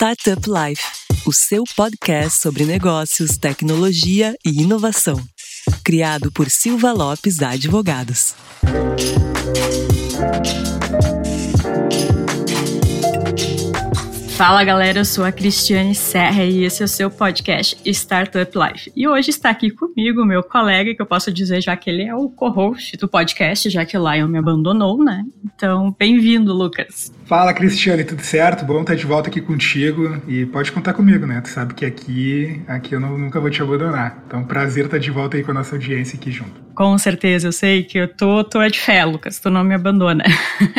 Startup Life, o seu podcast sobre negócios, tecnologia e inovação. Criado por Silva Lopes Advogados. Fala galera, eu sou a Cristiane Serra e esse é o seu podcast Startup Life. E hoje está aqui comigo meu colega, que eu posso dizer já que ele é o co-host do podcast, já que o Lion me abandonou, né? Então, bem-vindo, Lucas. Fala, Cristiane, tudo certo? Bom estar de volta aqui contigo e pode contar comigo, né? Tu sabe que aqui, aqui eu não, nunca vou te abandonar. Então, prazer estar de volta aí com a nossa audiência aqui junto. Com certeza, eu sei que eu tô, tô é de fé, Lucas, tu não me abandona.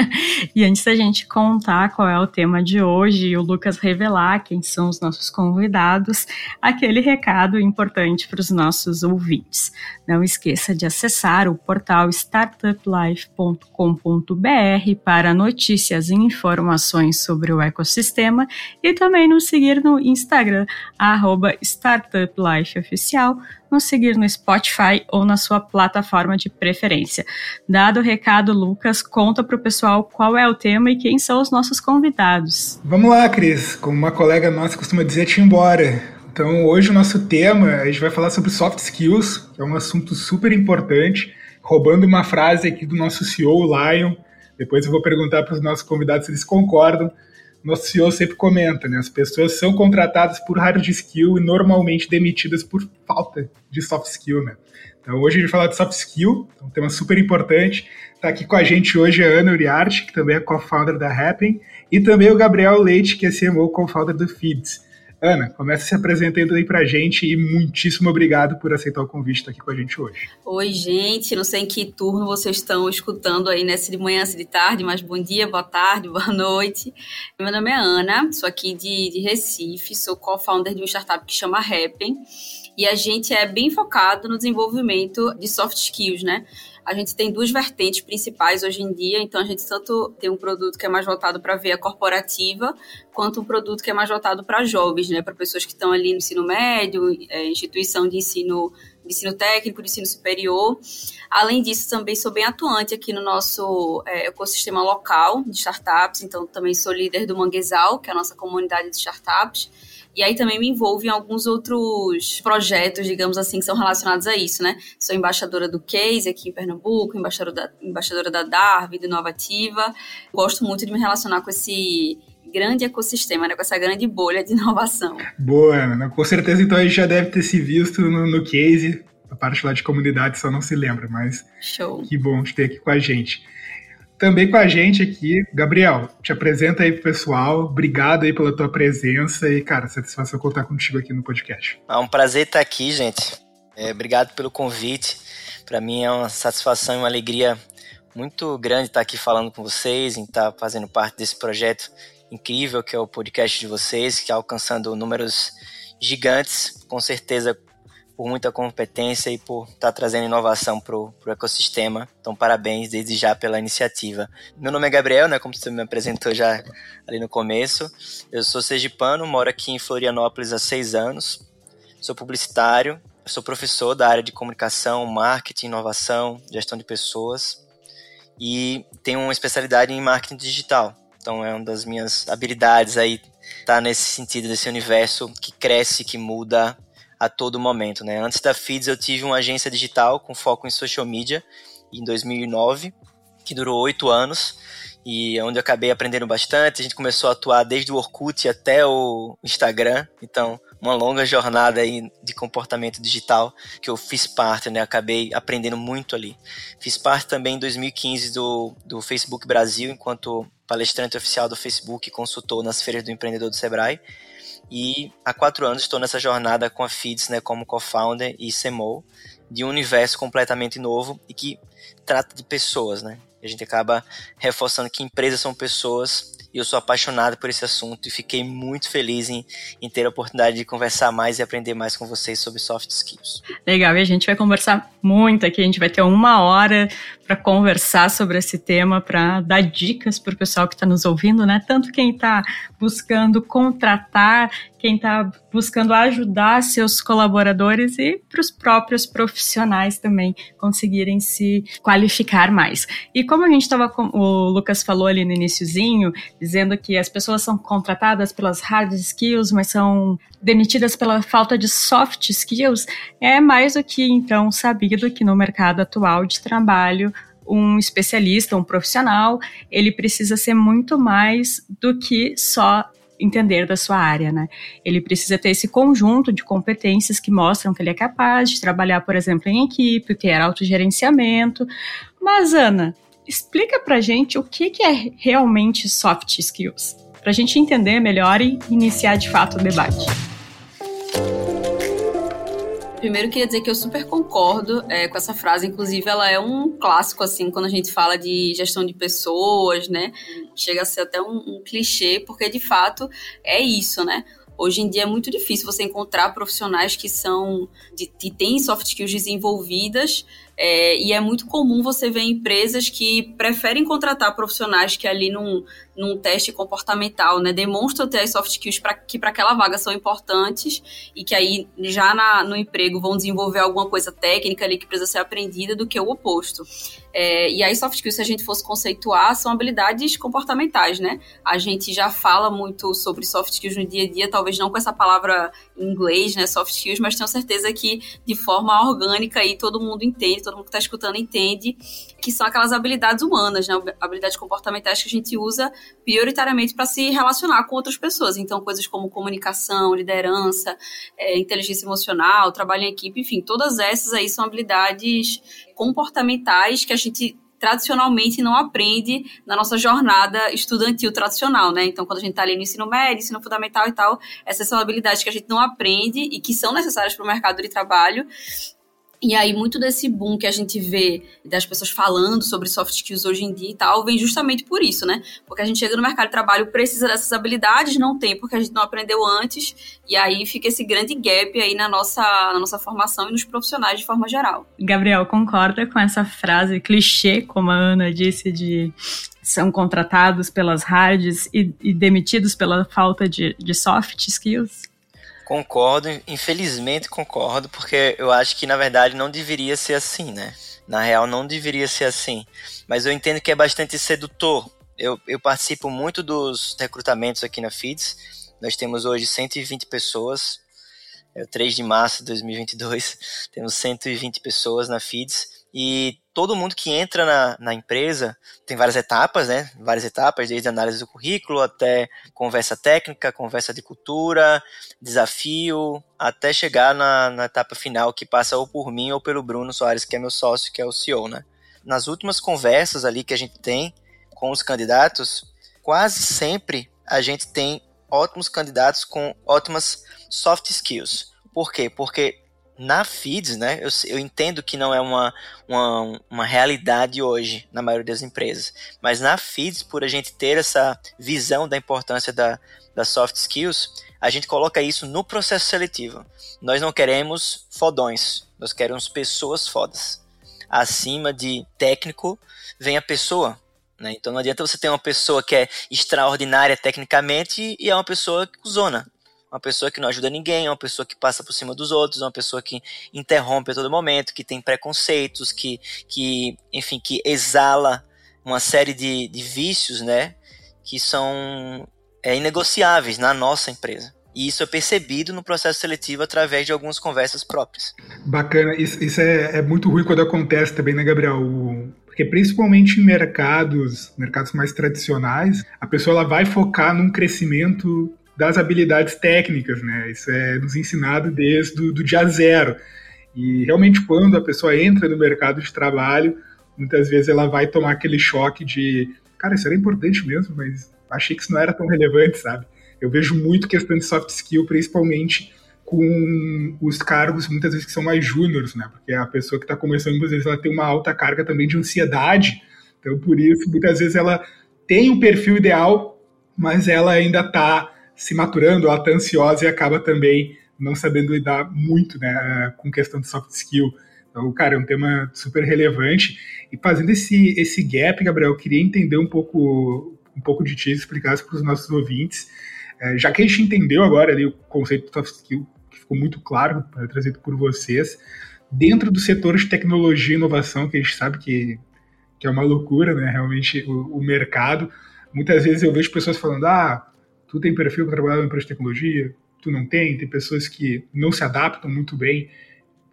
e antes da gente contar qual é o tema de hoje e o Lucas revelar quem são os nossos convidados, aquele recado importante para os nossos ouvintes. Não esqueça de acessar o portal startuplife.com.br para notícias e informações sobre o ecossistema e também nos seguir no Instagram, arroba startuplifeoficial, nos seguir no Spotify ou na sua plataforma de preferência. Dado o recado, Lucas, conta para o pessoal qual é o tema e quem são os nossos convidados. Vamos lá, Cris. Como uma colega nossa costuma dizer, te embora. Então, hoje o nosso tema, a gente vai falar sobre soft skills, que é um assunto super importante, roubando uma frase aqui do nosso CEO, Lion, depois eu vou perguntar para os nossos convidados se eles concordam. Nosso CEO sempre comenta, né? As pessoas são contratadas por hard skill e normalmente demitidas por falta de soft skill, né? Então hoje a gente vai falar de soft skill, um tema super importante. Está aqui com a gente hoje a Ana Uriarte, que também é co-founder da Happn, e também o Gabriel Leite, que é CMO co-founder do Feeds. Ana, começa se apresentando aí pra gente e muitíssimo obrigado por aceitar o convite estar aqui com a gente hoje. Oi, gente, não sei em que turno vocês estão escutando aí, né, se de manhã, se de tarde, mas bom dia, boa tarde, boa noite. Meu nome é Ana, sou aqui de, de Recife, sou co-founder de uma startup que chama Happen e a gente é bem focado no desenvolvimento de soft skills, né? A gente tem duas vertentes principais hoje em dia, então a gente tanto tem um produto que é mais voltado para a via corporativa, quanto um produto que é mais voltado para jovens, né, para pessoas que estão ali no ensino médio, é, instituição de ensino, de ensino técnico, de ensino superior. Além disso, também sou bem atuante aqui no nosso é, ecossistema local de startups, então também sou líder do Manguezal, que é a nossa comunidade de startups. E aí também me envolvo em alguns outros projetos, digamos assim, que são relacionados a isso, né? Sou embaixadora do Case aqui em Pernambuco, embaixadora da, embaixadora da Darby, do Inovativa. Gosto muito de me relacionar com esse grande ecossistema, né, com essa grande bolha de inovação. Boa, Ana. Com certeza, então, a gente já deve ter se visto no, no Case. A parte lá de comunidade só não se lembra, mas Show. que bom te ter aqui com a gente. Também com a gente aqui, Gabriel, te apresenta aí pro pessoal. Obrigado aí pela tua presença e, cara, satisfação contar contigo aqui no podcast. É um prazer estar aqui, gente. É, obrigado pelo convite. Para mim é uma satisfação e uma alegria muito grande estar aqui falando com vocês, em estar fazendo parte desse projeto incrível que é o podcast de vocês, que está alcançando números gigantes, com certeza por muita competência e por estar tá trazendo inovação para o ecossistema. Então, parabéns desde já pela iniciativa. Meu nome é Gabriel, né, como você me apresentou já ali no começo. Eu sou sergipano, moro aqui em Florianópolis há seis anos. Sou publicitário, sou professor da área de comunicação, marketing, inovação, gestão de pessoas e tenho uma especialidade em marketing digital. Então, é uma das minhas habilidades aí tá nesse sentido desse universo que cresce, que muda a todo momento, né? Antes da Feeds eu tive uma agência digital com foco em social media em 2009, que durou oito anos e é onde eu acabei aprendendo bastante. A gente começou a atuar desde o Orkut até o Instagram, então uma longa jornada aí de comportamento digital que eu fiz parte, né? Acabei aprendendo muito ali. Fiz parte também em 2015 do, do Facebook Brasil, enquanto palestrante oficial do Facebook e consultor nas feiras do empreendedor do Sebrae. E há quatro anos estou nessa jornada com a Feeds, né, como co-founder e CMO, de um universo completamente novo e que trata de pessoas, né? A gente acaba reforçando que empresas são pessoas e eu sou apaixonado por esse assunto e fiquei muito feliz em, em ter a oportunidade de conversar mais e aprender mais com vocês sobre soft skills. Legal, e a gente vai conversar muito aqui, a gente vai ter uma hora para conversar sobre esse tema, para dar dicas para o pessoal que está nos ouvindo, né? Tanto quem está buscando contratar quem está buscando ajudar seus colaboradores e para os próprios profissionais também conseguirem se qualificar mais. E como a gente estava, o Lucas falou ali no iníciozinho, dizendo que as pessoas são contratadas pelas hard skills, mas são demitidas pela falta de soft skills, é mais do que então sabido que no mercado atual de trabalho um especialista, um profissional, ele precisa ser muito mais do que só entender da sua área, né? Ele precisa ter esse conjunto de competências que mostram que ele é capaz de trabalhar, por exemplo, em equipe, ter autogerenciamento. Mas, Ana, explica pra gente o que, que é realmente soft skills, pra gente entender melhor e iniciar de fato o debate. Primeiro queria dizer que eu super concordo é, com essa frase, inclusive ela é um clássico assim quando a gente fala de gestão de pessoas, né? Chega a ser até um, um clichê, porque de fato é isso, né? Hoje em dia é muito difícil você encontrar profissionais que são de, que têm soft skills desenvolvidas é, e é muito comum você ver empresas que preferem contratar profissionais que ali num, num teste comportamental, né, demonstram ter as soft skills pra, que para aquela vaga são importantes e que aí já na, no emprego vão desenvolver alguma coisa técnica ali que precisa ser aprendida do que o oposto. É, e aí soft skills, se a gente fosse conceituar, são habilidades comportamentais, né? A gente já fala muito sobre soft skills no dia a dia, talvez não com essa palavra em inglês, né, soft skills, mas tenho certeza que de forma orgânica aí todo mundo entende, todo mundo que está escutando entende, que são aquelas habilidades humanas, né? habilidades comportamentais que a gente usa prioritariamente para se relacionar com outras pessoas. Então, coisas como comunicação, liderança, é, inteligência emocional, trabalho em equipe, enfim, todas essas aí são habilidades comportamentais que a gente tradicionalmente não aprende na nossa jornada estudantil tradicional, né? Então, quando a gente está ali no ensino médio, ensino fundamental e tal, essas são habilidades que a gente não aprende e que são necessárias para o mercado de trabalho e aí, muito desse boom que a gente vê das pessoas falando sobre soft skills hoje em dia e tal, vem justamente por isso, né? Porque a gente chega no mercado de trabalho, precisa dessas habilidades, não tem, porque a gente não aprendeu antes, e aí fica esse grande gap aí na nossa, na nossa formação e nos profissionais de forma geral. Gabriel, concorda com essa frase clichê, como a Ana disse, de são contratados pelas hards e, e demitidos pela falta de, de soft skills? Concordo, infelizmente concordo, porque eu acho que na verdade não deveria ser assim, né? Na real, não deveria ser assim. Mas eu entendo que é bastante sedutor. Eu, eu participo muito dos recrutamentos aqui na FIDS. Nós temos hoje 120 pessoas. É o 3 de março de 2022. Temos 120 pessoas na FIDS. E todo mundo que entra na, na empresa tem várias etapas, né? Várias etapas, desde análise do currículo até conversa técnica, conversa de cultura, desafio, até chegar na, na etapa final que passa ou por mim ou pelo Bruno Soares, que é meu sócio, que é o CEO, né? Nas últimas conversas ali que a gente tem com os candidatos, quase sempre a gente tem ótimos candidatos com ótimas soft skills. Por quê? Porque na feeds, né, eu, eu entendo que não é uma, uma, uma realidade hoje na maioria das empresas, mas na feeds, por a gente ter essa visão da importância da, das soft skills, a gente coloca isso no processo seletivo. Nós não queremos fodões, nós queremos pessoas fodas. Acima de técnico vem a pessoa. Né? Então não adianta você ter uma pessoa que é extraordinária tecnicamente e é uma pessoa zona uma pessoa que não ajuda ninguém, uma pessoa que passa por cima dos outros, uma pessoa que interrompe a todo momento, que tem preconceitos, que, que enfim, que exala uma série de, de vícios, né, que são é, inegociáveis na nossa empresa. E isso é percebido no processo seletivo através de algumas conversas próprias. Bacana, isso, isso é, é, muito ruim quando acontece também, né, Gabriel? O, porque principalmente em mercados, mercados mais tradicionais, a pessoa ela vai focar num crescimento das habilidades técnicas, né? Isso é nos ensinado desde o do dia zero. E realmente quando a pessoa entra no mercado de trabalho, muitas vezes ela vai tomar aquele choque de, cara, isso era importante mesmo, mas achei que isso não era tão relevante, sabe? Eu vejo muito questão de soft skill, principalmente com os cargos muitas vezes que são mais júniores, né? Porque a pessoa que está começando, muitas vezes ela tem uma alta carga também de ansiedade, então por isso muitas vezes ela tem o um perfil ideal, mas ela ainda está se maturando, ela está ansiosa e acaba também não sabendo lidar muito né, com questão de soft skill. Então, cara, é um tema super relevante. E fazendo esse, esse gap, Gabriel, eu queria entender um pouco, um pouco de ti, explicasse para os nossos ouvintes É, já que a gente entendeu agora ali o conceito de soft skill, que ficou muito claro, é, trazido por vocês, dentro do setor de tecnologia e inovação, que a gente sabe que, que é uma loucura, né? Realmente o, o mercado. Muitas vezes eu vejo pessoas falando: ah, tu tem perfil para trabalhar na empresa de tecnologia, tu não tem, tem pessoas que não se adaptam muito bem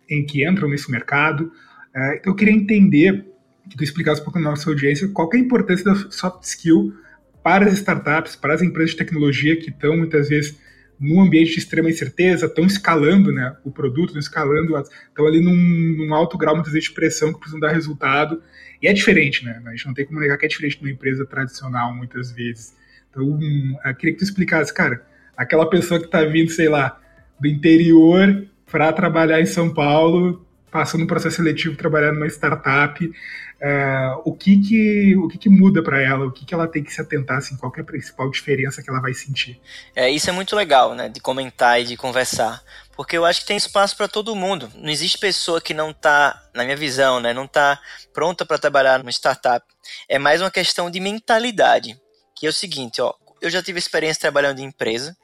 em que entram nesse mercado. Uh, então eu queria entender, que tu explicasse um pouco na nossa audiência, qual é a importância da soft skill para as startups, para as empresas de tecnologia que estão muitas vezes num ambiente de extrema incerteza, estão escalando né, o produto, estão escalando, estão ali num, num, alto grau, muitas vezes, de pressão que precisam dar resultado. E é diferente, né? A gente não tem como negar que é diferente de uma empresa tradicional, muitas vezes. Então, eu queria que tu explicasse, cara, aquela pessoa que está vindo, sei lá, do interior para trabalhar em São Paulo, passando um processo seletivo, trabalhar numa startup, uh, o que que o que, que muda para ela, o que, que ela tem que se atentar, assim, qual é a principal diferença que ela vai sentir? É, isso é muito legal, né, de comentar e de conversar, porque eu acho que tem espaço para todo mundo. Não existe pessoa que não está, na minha visão, né, não está pronta para trabalhar numa startup. É mais uma questão de mentalidade, que é o seguinte, ó, eu já tive experiência trabalhando em empresa,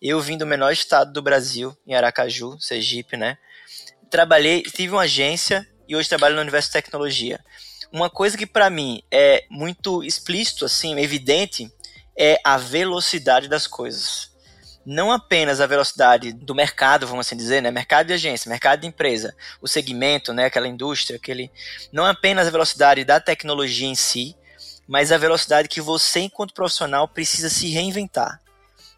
eu vim do menor estado do Brasil, em Aracaju, Sergipe, né? Trabalhei, tive uma agência e hoje trabalho no universo de tecnologia. Uma coisa que para mim é muito explícito, assim, evidente, é a velocidade das coisas. Não apenas a velocidade do mercado, vamos assim dizer, né? Mercado de agência, mercado de empresa, o segmento, né? Aquela indústria, aquele. Não apenas a velocidade da tecnologia em si, mas a velocidade que você, enquanto profissional, precisa se reinventar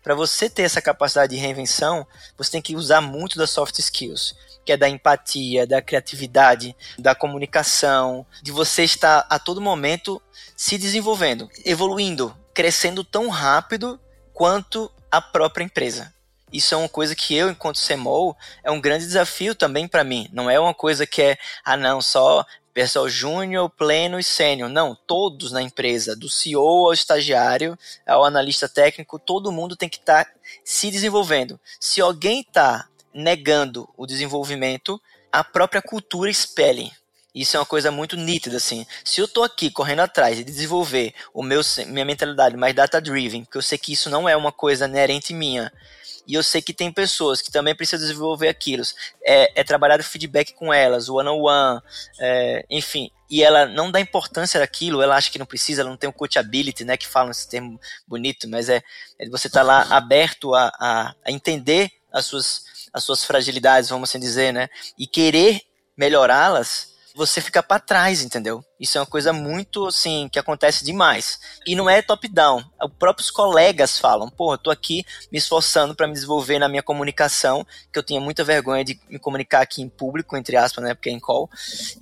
para você ter essa capacidade de reinvenção, você tem que usar muito das soft skills, que é da empatia, da criatividade, da comunicação, de você estar a todo momento se desenvolvendo, evoluindo, crescendo tão rápido quanto a própria empresa. Isso é uma coisa que eu, enquanto CMO, é um grande desafio também para mim. Não é uma coisa que é, ah, não, só pessoal júnior, pleno e sênior. Não, todos na empresa, do CEO ao estagiário, ao analista técnico, todo mundo tem que estar tá se desenvolvendo. Se alguém está negando o desenvolvimento, a própria cultura espelhe. Isso é uma coisa muito nítida, assim. Se eu estou aqui correndo atrás de desenvolver o meu, minha mentalidade mais data-driven, porque eu sei que isso não é uma coisa inerente minha, e eu sei que tem pessoas que também precisam desenvolver aquilo. É, é trabalhar o feedback com elas, o one-on-one, é, enfim. E ela não dá importância daquilo, ela acha que não precisa, ela não tem o coachability, né, que falam esse termo bonito, mas é, é você estar tá lá aberto a, a, a entender as suas, as suas fragilidades, vamos assim dizer, né, e querer melhorá-las você fica para trás, entendeu? Isso é uma coisa muito, assim, que acontece demais. E não é top-down. Os próprios colegas falam, eu tô aqui me esforçando para me desenvolver na minha comunicação, que eu tinha muita vergonha de me comunicar aqui em público, entre aspas, né, porque é em call.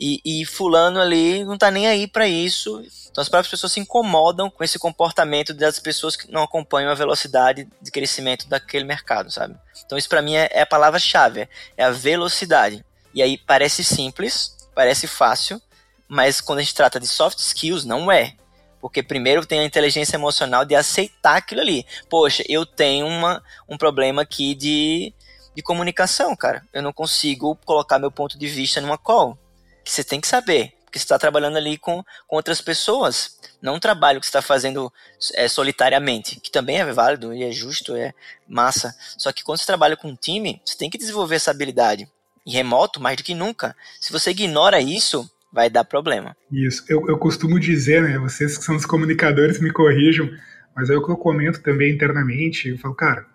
E, e fulano ali não tá nem aí para isso. Então as próprias pessoas se incomodam com esse comportamento das pessoas que não acompanham a velocidade de crescimento daquele mercado, sabe? Então isso para mim é, é a palavra-chave, é a velocidade. E aí parece simples, parece fácil, mas quando a gente trata de soft skills, não é. Porque primeiro tem a inteligência emocional de aceitar aquilo ali. Poxa, eu tenho uma, um problema aqui de, de comunicação, cara. Eu não consigo colocar meu ponto de vista numa call. Que você tem que saber. Porque você está trabalhando ali com, com outras pessoas. Não um trabalho que você está fazendo é, solitariamente. Que também é válido e é justo, é massa. Só que quando você trabalha com um time, você tem que desenvolver essa habilidade e remoto mais do que nunca. Se você ignora isso, vai dar problema. Isso. Eu, eu costumo dizer, né? Vocês que são os comunicadores me corrijam, mas é o que eu comento também internamente. Eu falo, cara,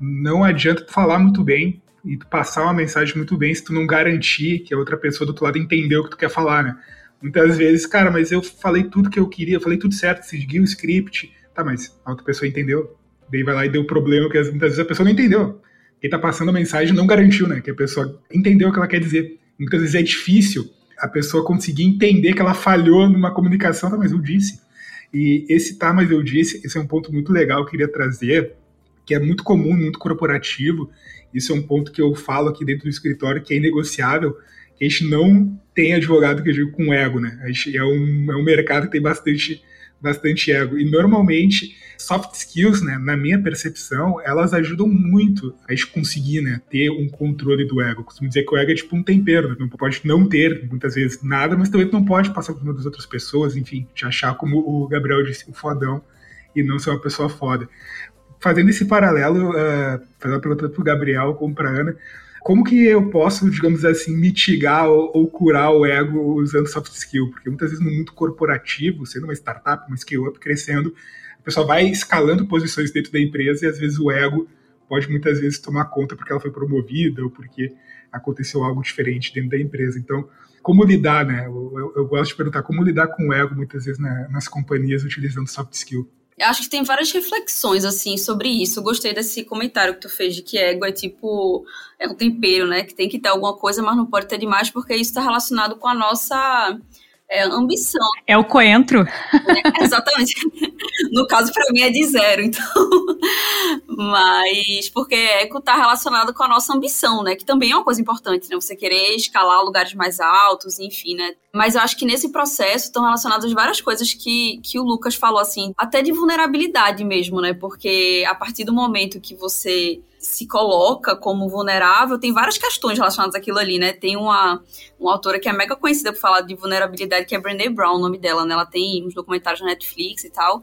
não adianta tu falar muito bem e tu passar uma mensagem muito bem se tu não garantir que a outra pessoa do outro lado entendeu o que tu quer falar, né? Muitas vezes, cara, mas eu falei tudo que eu queria, eu falei tudo certo, segui o script. Tá, mas a outra pessoa entendeu. Daí vai lá e deu problema que muitas vezes a pessoa não entendeu quem está passando a mensagem não garantiu, né? Que a pessoa entendeu o que ela quer dizer. Muitas vezes é difícil a pessoa conseguir entender que ela falhou numa comunicação, tá, mas eu disse. E esse tá, mas eu disse, esse é um ponto muito legal que eu queria trazer, que é muito comum, muito corporativo. Isso é um ponto que eu falo aqui dentro do escritório, que é inegociável, que a gente não tem advogado que eu digo com ego, né? A gente é um, é um mercado que tem bastante bastante ego. E normalmente, soft skills, né, na minha percepção, elas ajudam muito a gente conseguir né, ter um controle do ego. Eu costumo dizer que o ego é tipo um tempero, né? não pode não ter, muitas vezes, nada, mas também não pode passar por cima das outras pessoas, enfim, te achar como o Gabriel disse, o fodão, e não ser uma pessoa foda. fazendo esse paralelo, uh, fazendo uma pergunta para o Gabriel como para Ana, como que eu posso, digamos assim, mitigar ou, ou, curar o ego usando soft skill? Porque muitas vezes no mundo corporativo, sendo uma startup, uma scale-up crescendo, a pessoa vai escalando posições dentro da empresa e às vezes o ego pode muitas vezes tomar conta porque ela foi promovida ou porque aconteceu algo diferente dentro da empresa. Então, como lidar, né? Eu, eu, eu gosto de perguntar como lidar com o ego muitas vezes na, nas companhias utilizando soft skill. Eu acho que tem várias reflexões, assim, sobre isso. Eu gostei desse comentário que tu fez de que ego é tipo. É um tempero, né? Que tem que ter alguma coisa, mas não pode ter demais, porque isso está relacionado com a nossa é, ambição. É o coentro. É, exatamente. No caso, para mim, é de zero, então. Mas, porque eco está relacionado com a nossa ambição, né? Que também é uma coisa importante, né? Você querer escalar lugares mais altos, enfim, né? Mas eu acho que nesse processo estão relacionadas várias coisas que, que o Lucas falou, assim, até de vulnerabilidade mesmo, né? Porque a partir do momento que você se coloca como vulnerável, tem várias questões relacionadas àquilo ali, né? Tem uma, uma autora que é mega conhecida por falar de vulnerabilidade, que é Brené Brown, o nome dela, né? Ela tem uns documentários na Netflix e tal.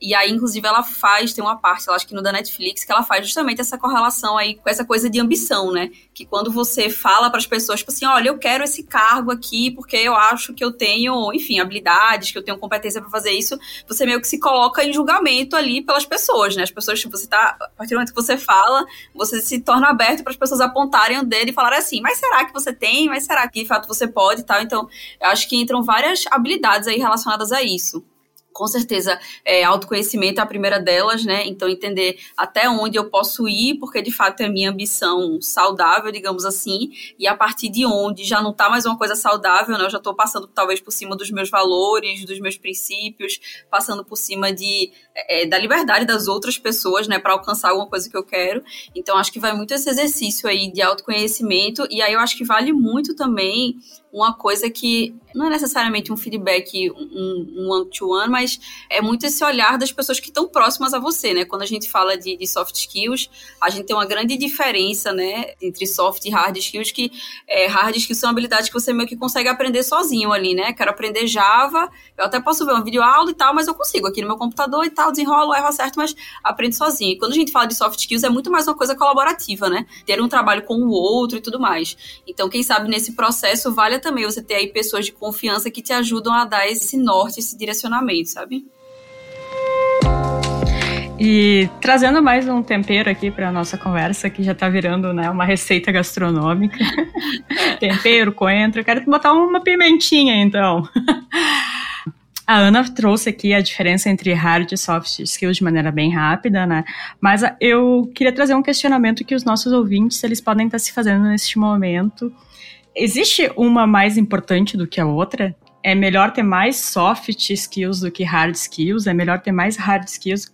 E aí, inclusive, ela faz, tem uma parte, eu acho que no da Netflix, que ela faz justamente essa correlação aí com essa coisa de ambição, né? Que quando você fala para as pessoas, tipo assim, olha, eu quero esse cargo aqui porque eu acho que eu tenho, enfim, habilidades, que eu tenho competência para fazer isso, você meio que se coloca em julgamento ali pelas pessoas, né? As pessoas, tipo, você tá, a partir do momento que você fala, você se torna aberto para as pessoas apontarem o dedo e falarem assim, mas será que você tem? Mas será que fato você pode e tal? Então, eu acho que entram várias habilidades aí relacionadas a isso com certeza, é, autoconhecimento é a primeira delas, né? Então, entender até onde eu posso ir, porque de fato é minha ambição saudável, digamos assim, e a partir de onde já não tá mais uma coisa saudável, né? Eu já estou passando talvez por cima dos meus valores, dos meus princípios, passando por cima de, é, da liberdade das outras pessoas, né? Para alcançar alguma coisa que eu quero. Então, acho que vai muito esse exercício aí de autoconhecimento, e aí eu acho que vale muito também uma coisa que não é necessariamente um feedback um one-to-one, -one, mas é muito esse olhar das pessoas que estão próximas a você, né? Quando a gente fala de, de, soft skills, a gente tem uma grande diferença, né, entre soft e hard skills, que é, hard skills são habilidades que você meio que consegue aprender sozinho ali, né? Quero aprender Java, eu até posso ver uma videoaula e tal, mas eu consigo aqui no meu computador e tal, desenrolo, erro certo, mas aprendo sozinho. E quando a gente fala de soft skills, é muito mais uma coisa colaborativa, né? Ter um trabalho com o outro e tudo mais. Então, quem sabe nesse processo vale também você ter aí pessoas de confiança que te ajudam a dar esse norte, esse direcionamento, sabe? E trazendo mais um tempero aqui para nossa conversa, que já está virando né, uma receita gastronômica. tempero, coentro. Eu quero botar uma pimentinha, então. A Ana trouxe aqui a diferença entre hard e soft skills de maneira bem rápida, né? Mas eu queria trazer um questionamento que os nossos ouvintes eles podem estar se fazendo neste momento Existe uma mais importante do que a outra? É melhor ter mais soft skills do que hard skills? É melhor ter mais hard skills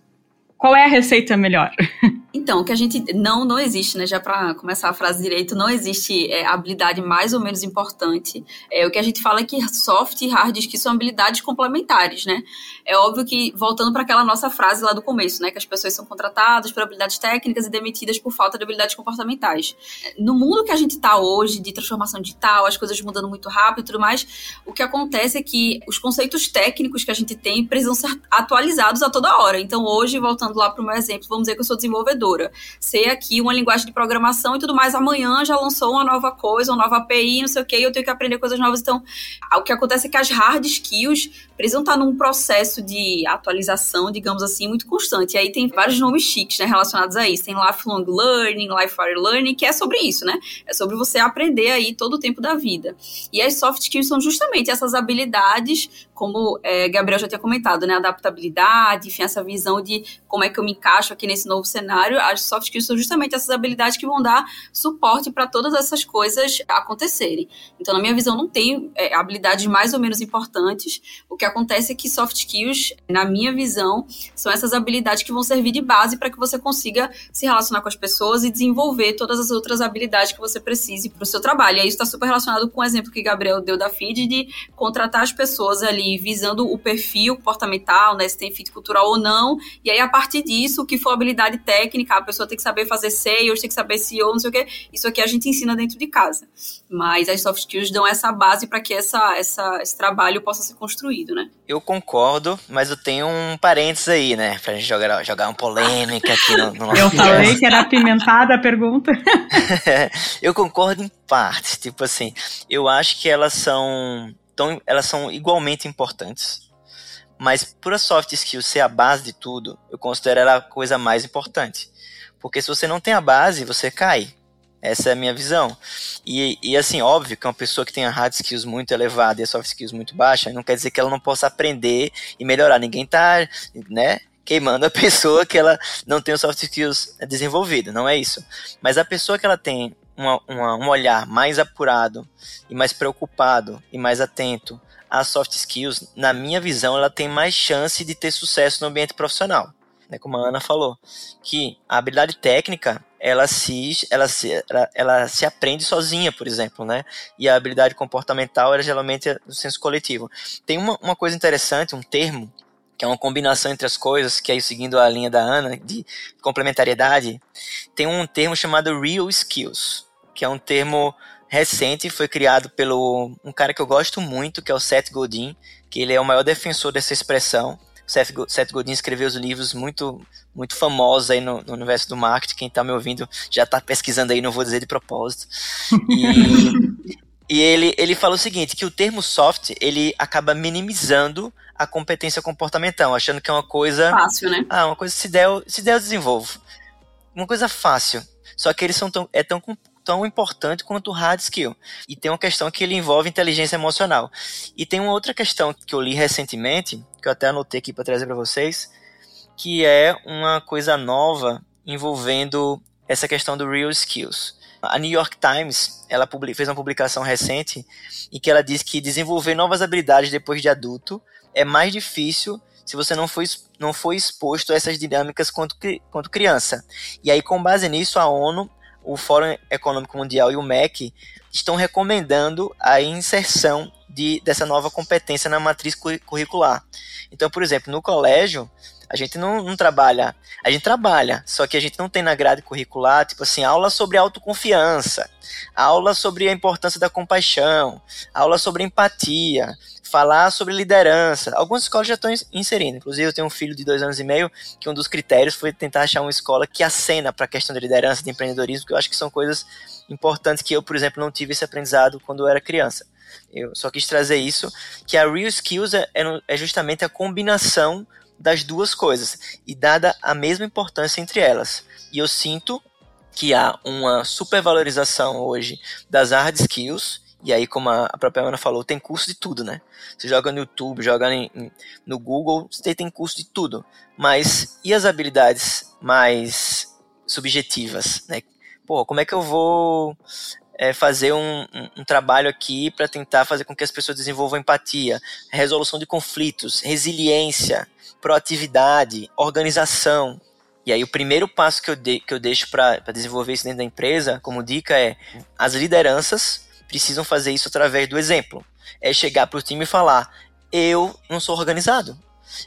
qual é a receita melhor? Então, o que a gente não não existe, né? Já para começar a frase direito, não existe é, habilidade mais ou menos importante. É o que a gente fala é que soft e hard skills são habilidades complementares, né? É óbvio que voltando para aquela nossa frase lá do começo, né, que as pessoas são contratadas por habilidades técnicas e demitidas por falta de habilidades comportamentais. No mundo que a gente está hoje de transformação digital, as coisas mudando muito rápido e tudo mais, o que acontece é que os conceitos técnicos que a gente tem precisam ser atualizados a toda hora. Então, hoje voltando lá para o meu exemplo, vamos dizer que eu sou desenvolvedora. Sei aqui uma linguagem de programação e tudo mais, amanhã já lançou uma nova coisa, uma nova API, não sei o que, eu tenho que aprender coisas novas. Então, o que acontece é que as hard skills precisam estar num processo de atualização, digamos assim, muito constante. E aí tem vários nomes chiques, né, relacionados a isso. Tem lifelong learning, lifelong learning, que é sobre isso, né? É sobre você aprender aí todo o tempo da vida. E as soft skills são justamente essas habilidades, como é, Gabriel já tinha comentado, né? Adaptabilidade, enfim, essa visão de como é que eu me encaixo aqui nesse novo cenário. As soft skills são justamente essas habilidades que vão dar suporte para todas essas coisas acontecerem. Então, na minha visão, não tem é, habilidades mais ou menos importantes. O que acontece é que soft skills, na minha visão, são essas habilidades que vão servir de base para que você consiga se relacionar com as pessoas e desenvolver todas as outras habilidades que você precise para o seu trabalho. E isso está super relacionado com o exemplo que Gabriel deu da FID de contratar as pessoas ali ali visando o perfil comportamental, né, se tem fit cultural ou não, e aí a partir disso, o que for habilidade técnica, a pessoa tem que saber fazer sales, tem que saber SEO, não sei o quê, isso aqui a gente ensina dentro de casa. Mas as soft skills dão essa base para que essa, essa, esse trabalho possa ser construído, né? Eu concordo, mas eu tenho um parênteses aí, né, pra gente jogar, jogar uma polêmica aqui no, no nosso Eu falei que era apimentada a pergunta. eu concordo em partes, tipo assim, eu acho que elas são tão, elas são igualmente importantes. Mas por a soft skill ser a base de tudo, eu considero ela a coisa mais importante. Porque se você não tem a base, você cai. Essa é a minha visão. E, e assim, óbvio que uma pessoa que tem a hard skills muito elevada e soft skills muito baixa, não quer dizer que ela não possa aprender e melhorar. Ninguém tá, né, queimando a pessoa que ela não tem o soft skills desenvolvido, não é isso. Mas a pessoa que ela tem uma, uma, um olhar mais apurado e mais preocupado e mais atento às soft skills, na minha visão, ela tem mais chance de ter sucesso no ambiente profissional. Né, como a Ana falou, que a habilidade técnica ela se, ela se, ela, ela se aprende sozinha, por exemplo, né? E a habilidade comportamental era geralmente no senso coletivo. Tem uma, uma coisa interessante, um termo que é uma combinação entre as coisas, que aí seguindo a linha da Ana, de complementariedade, tem um termo chamado Real Skills, que é um termo recente, foi criado pelo um cara que eu gosto muito, que é o Seth Godin, que ele é o maior defensor dessa expressão. O Seth, Seth Godin escreveu os livros muito muito famosos aí no, no universo do marketing. Quem está me ouvindo já está pesquisando aí, não vou dizer de propósito. E, e ele, ele fala o seguinte, que o termo soft, ele acaba minimizando a competência comportamental, achando que é uma coisa... Fácil, né? Ah, uma coisa, se der, se der eu desenvolvo. Uma coisa fácil. Só que eles são tão, é tão, tão importante quanto o hard skill. E tem uma questão que ele envolve inteligência emocional. E tem uma outra questão que eu li recentemente, que eu até anotei aqui para trazer para vocês, que é uma coisa nova envolvendo essa questão do real skills. A New York Times ela fez uma publicação recente em que ela diz que desenvolver novas habilidades depois de adulto é mais difícil se você não foi, não foi exposto a essas dinâmicas quanto, quanto criança. E aí, com base nisso, a ONU, o Fórum Econômico Mundial e o MEC estão recomendando a inserção de, dessa nova competência na matriz curricular. Então, por exemplo, no colégio, a gente não, não, trabalha. A gente trabalha, só que a gente não tem na grade curricular, tipo assim, aula sobre autoconfiança, aula sobre a importância da compaixão, aula sobre empatia, falar sobre liderança. Algumas escolas já estão inserindo. Inclusive, eu tenho um filho de dois anos e meio que um dos critérios foi tentar achar uma escola que acena para a questão de liderança, de empreendedorismo, que eu acho que são coisas importantes que eu, por exemplo, não tive esse aprendizado quando eu era criança. Eu só quis trazer isso, que a Real Skills é, é justamente a combinação das duas coisas e dada a mesma importância entre elas. E eu sinto que há uma supervalorização hoje das hard skills, e aí, como a própria Ana falou, tem curso de tudo, né? Você joga no YouTube, joga no Google, você tem curso de tudo. Mas e as habilidades mais subjetivas, né? Pô, como é que eu vou é, fazer um, um, um, trabalho aqui para tentar fazer com que as pessoas desenvolvam empatia, resolução de conflitos, resiliência, proatividade, organização. E aí o primeiro passo que eu, de, que eu deixo para desenvolver isso dentro da empresa, como dica, é as lideranças precisam fazer isso através do exemplo. É chegar para o time e falar: eu não sou organizado,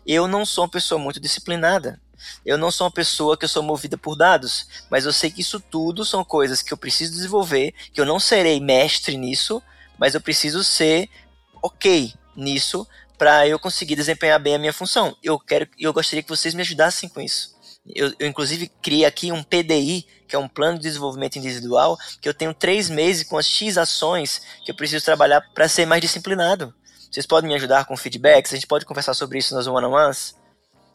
eu não sou uma pessoa muito disciplinada, eu não sou uma pessoa que eu sou movida por dados, mas eu sei que isso tudo são coisas que eu preciso desenvolver, que eu não serei mestre nisso, mas eu preciso ser ok nisso para eu conseguir desempenhar bem a minha função. Eu quero, eu gostaria que vocês me ajudassem com isso. Eu, eu, inclusive criei aqui um PDI, que é um plano de desenvolvimento individual, que eu tenho três meses com as X ações que eu preciso trabalhar para ser mais disciplinado. Vocês podem me ajudar com feedbacks, a gente pode conversar sobre isso nas one-on-ones.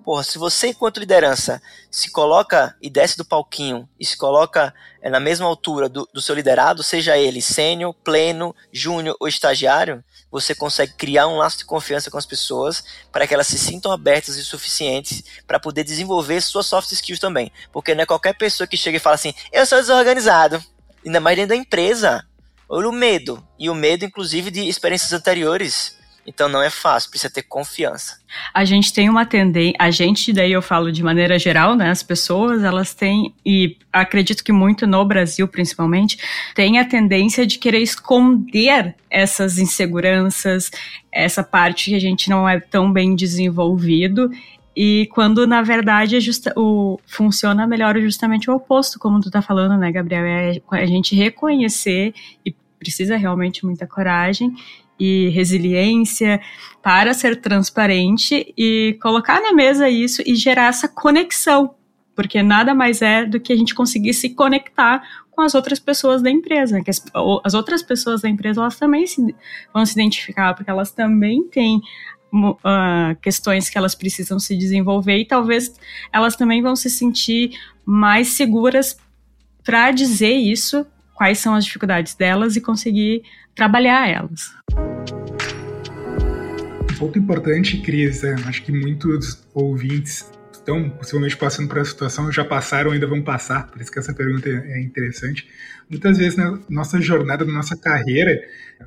Porra, se você, enquanto liderança, se coloca e desce do palquinho e se coloca é, na mesma altura do, do seu liderado, seja ele sênior, pleno, júnior ou estagiário, você consegue criar um laço de confiança com as pessoas para que elas se sintam abertas e suficientes para poder desenvolver suas soft skills também. Porque não é qualquer pessoa que chega e fala assim, eu sou desorganizado. Ainda mais dentro da empresa. Olha o medo. E o medo, inclusive, de experiências anteriores Então não é fácil, precisa ter confiança. A gente tem uma tendência, a gente, daí eu falo de maneira geral, né? As pessoas, elas têm, e acredito que muito no Brasil principalmente, tem a tendência de querer esconder essas inseguranças, essa parte que a gente não é tão bem desenvolvido. E quando, na verdade, é justa, o, funciona melhor justamente o oposto, como tu tá falando, né, Gabriel? É a gente reconhecer, e precisa realmente muita coragem, e resiliência para ser transparente e colocar na mesa isso e gerar essa conexão, porque nada mais é do que a gente conseguir se conectar com as outras pessoas da empresa, que as, as outras pessoas da empresa elas também se, vão se identificar, porque elas também têm uh, questões que elas precisam se desenvolver e talvez elas também vão se sentir mais seguras para dizer isso, quais são as dificuldades delas e conseguir trabalhar elas. Um ponto importante, Cris, é, acho que muitos ouvintes estão possivelmente passando por essa situação, já passaram, ainda vão passar, por isso que essa pergunta é interessante. Muitas vezes na nossa jornada, na nossa carreira,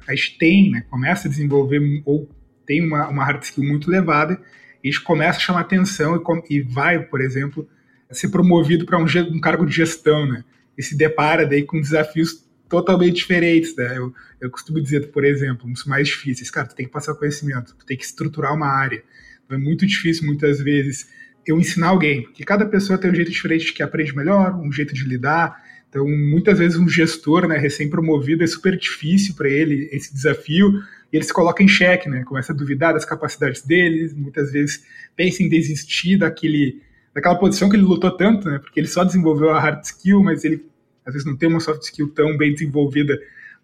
a gente tem, né, começa a desenvolver ou tem uma, uma hard skill muito elevada, e a gente começa a chamar atenção e, e vai, por exemplo, ser promovido para um, um, cargo de gestão, né? E se depara daí com desafios totalmente diferentes, né? Eu, eu costumo dizer, por exemplo, uns mais difíceis, cara, tu tem que passar conhecimento, tu tem que estruturar uma área. Então, é muito difícil, muitas vezes, eu ensinar alguém, porque cada pessoa tem um jeito diferente que aprende melhor, um jeito de lidar. Então, muitas vezes, um gestor, né, recém-promovido, é super difícil para ele esse desafio, e ele se coloca em xeque, né, começa a duvidar das capacidades dele, muitas vezes pensa em desistir daquele, daquela posição que ele lutou tanto, né, porque ele só desenvolveu a hard skill, mas ele às vezes não tem uma soft skill tão bem desenvolvida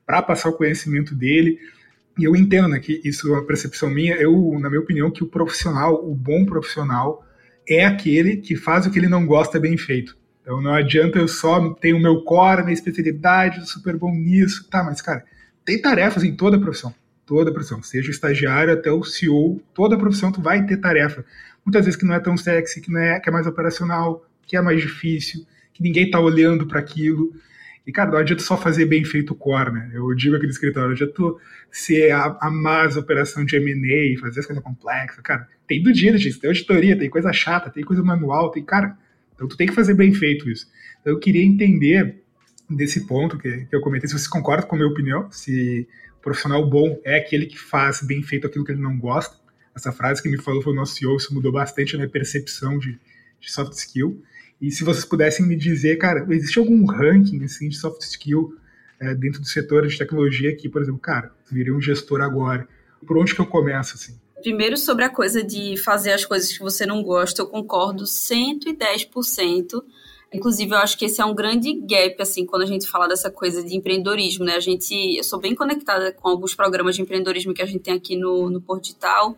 para passar o conhecimento dele. E eu entendo né, que isso é uma percepção minha. Eu, na minha opinião, que o profissional, o bom profissional, é aquele que faz o que ele não gosta bem feito. Então não adianta eu só ter o meu core, minha especialidade, super bom nisso, tá? Mas cara, tem tarefas em toda a profissão, toda a profissão, seja o estagiário até o CEO, toda a profissão tu vai ter tarefa. Muitas vezes que não é tão sexy, que não é, que é mais operacional, que é mais difícil, que ninguém tá olhando para aquilo. E, cara, não adianta só fazer bem feito o core, né? Eu digo aqui no escritório, não adianta ser a, a mais operação de M&A, fazer as coisas complexas. Cara, tem do dia, gente, tem auditoria, tem coisa chata, tem coisa manual, tem, cara... Então tu tem que fazer bem feito isso. Então, eu queria entender desse ponto que, que eu comentei, se você concorda com a minha opinião, se o profissional bom é aquele que faz bem feito aquilo que ele não gosta. Essa frase que me falou foi o nosso CEO, isso mudou bastante a minha percepção de, de soft skill. E se vocês pudessem me dizer, cara, existe algum ranking assim, de soft skill é, dentro do setor de tecnologia que, por exemplo, cara, virei um gestor agora. Por onde que eu começo, assim? Primeiro, sobre a coisa de fazer as coisas que você não gosta, eu concordo 110%. Inclusive, eu acho que esse é um grande gap, assim, quando a gente fala dessa coisa de empreendedorismo, né? A gente, eu sou bem conectada com alguns programas de empreendedorismo que a gente tem aqui no, no Pordigital.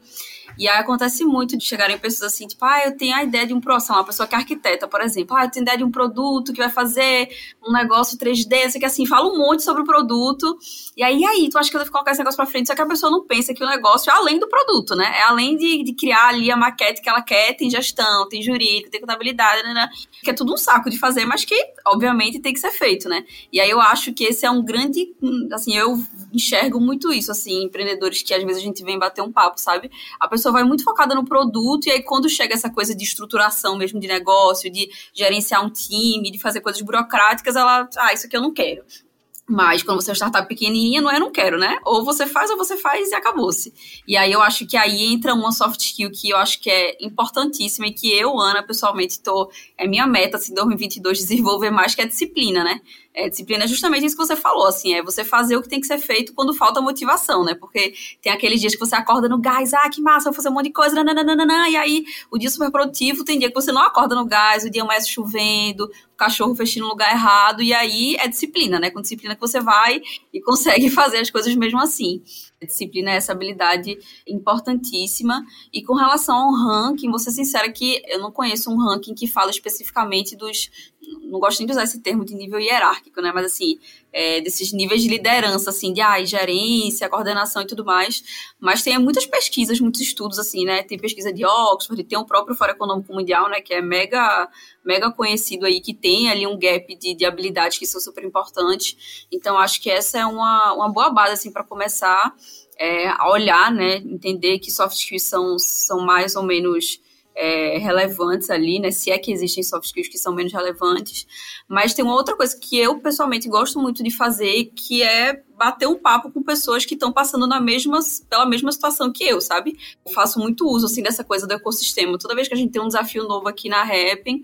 E aí acontece muito de chegarem pessoas assim, tipo, ah, eu tenho a ideia de um produto, uma pessoa que é arquiteta, por exemplo, ah, eu tenho a ideia de um produto que vai fazer um negócio 3D, sei que assim, fala um monte sobre o produto, e aí, aí, tu acha que eu devo colocar esse negócio pra frente, só que a pessoa não pensa que o negócio é além do produto, né? É além de, de criar ali a maquete que ela quer, tem gestão, tem jurídico, tem contabilidade, né, né? Que é tudo um saco de fazer, mas que, obviamente, tem que ser feito, né? E aí eu acho que esse é um grande, assim, eu enxergo muito isso, assim, empreendedores que às vezes a gente vem bater um papo, sabe? A pessoa vai muito focada no produto, e aí quando chega essa coisa de estruturação mesmo de negócio, de gerenciar um time, de fazer coisas burocráticas, ela, ah, isso aqui eu não quero. Mas quando você é uma startup pequenininha, não é não quero, né? Ou você faz ou você faz e acabou-se. E aí eu acho que aí entra uma soft skill que eu acho que é importantíssima e que eu, Ana, pessoalmente, tô, é minha meta, assim, 2022, desenvolver mais, que é a disciplina, né? É, disciplina é justamente isso que você falou, assim, é você fazer o que tem que ser feito quando falta motivação, né? Porque tem aqueles dias que você acorda no gás, ah, que massa, vou fazer um monte de coisa, nananana, e aí o dia super produtivo, tem dia que você não acorda no gás, o dia mais chovendo, cachorro fechando no lugar errado, e aí é disciplina, né? Com disciplina que você vai e consegue fazer as coisas mesmo assim. A disciplina é essa habilidade importantíssima. E com relação ao ranking, vou ser sincera que eu não conheço um ranking que fala especificamente dos não gosto nem de usar esse termo de nível hierárquico, né? Mas assim, é, desses níveis de liderança, assim, de ah, gerência, coordenação e tudo mais. Mas tem muitas pesquisas, muitos estudos, assim, né? Tem pesquisa de Oxford, tem o próprio Fórum Econômico Mundial, né? Que é mega, mega conhecido aí, que tem ali um gap de, de habilidades que são super importantes. Então, acho que essa é uma, uma boa base, assim, para começar. é, a olhar, né, entender que soft skills são, são mais ou menos é, relevantes ali, né? Se é que existem soft skills que são menos relevantes. Mas tem uma outra coisa que eu pessoalmente gosto muito de fazer, que é bater um papo com pessoas que estão passando na mesma, pela mesma situação que eu, sabe? Eu faço muito uso, assim, dessa coisa do ecossistema. Toda vez que a gente tem um desafio novo aqui na Rapping,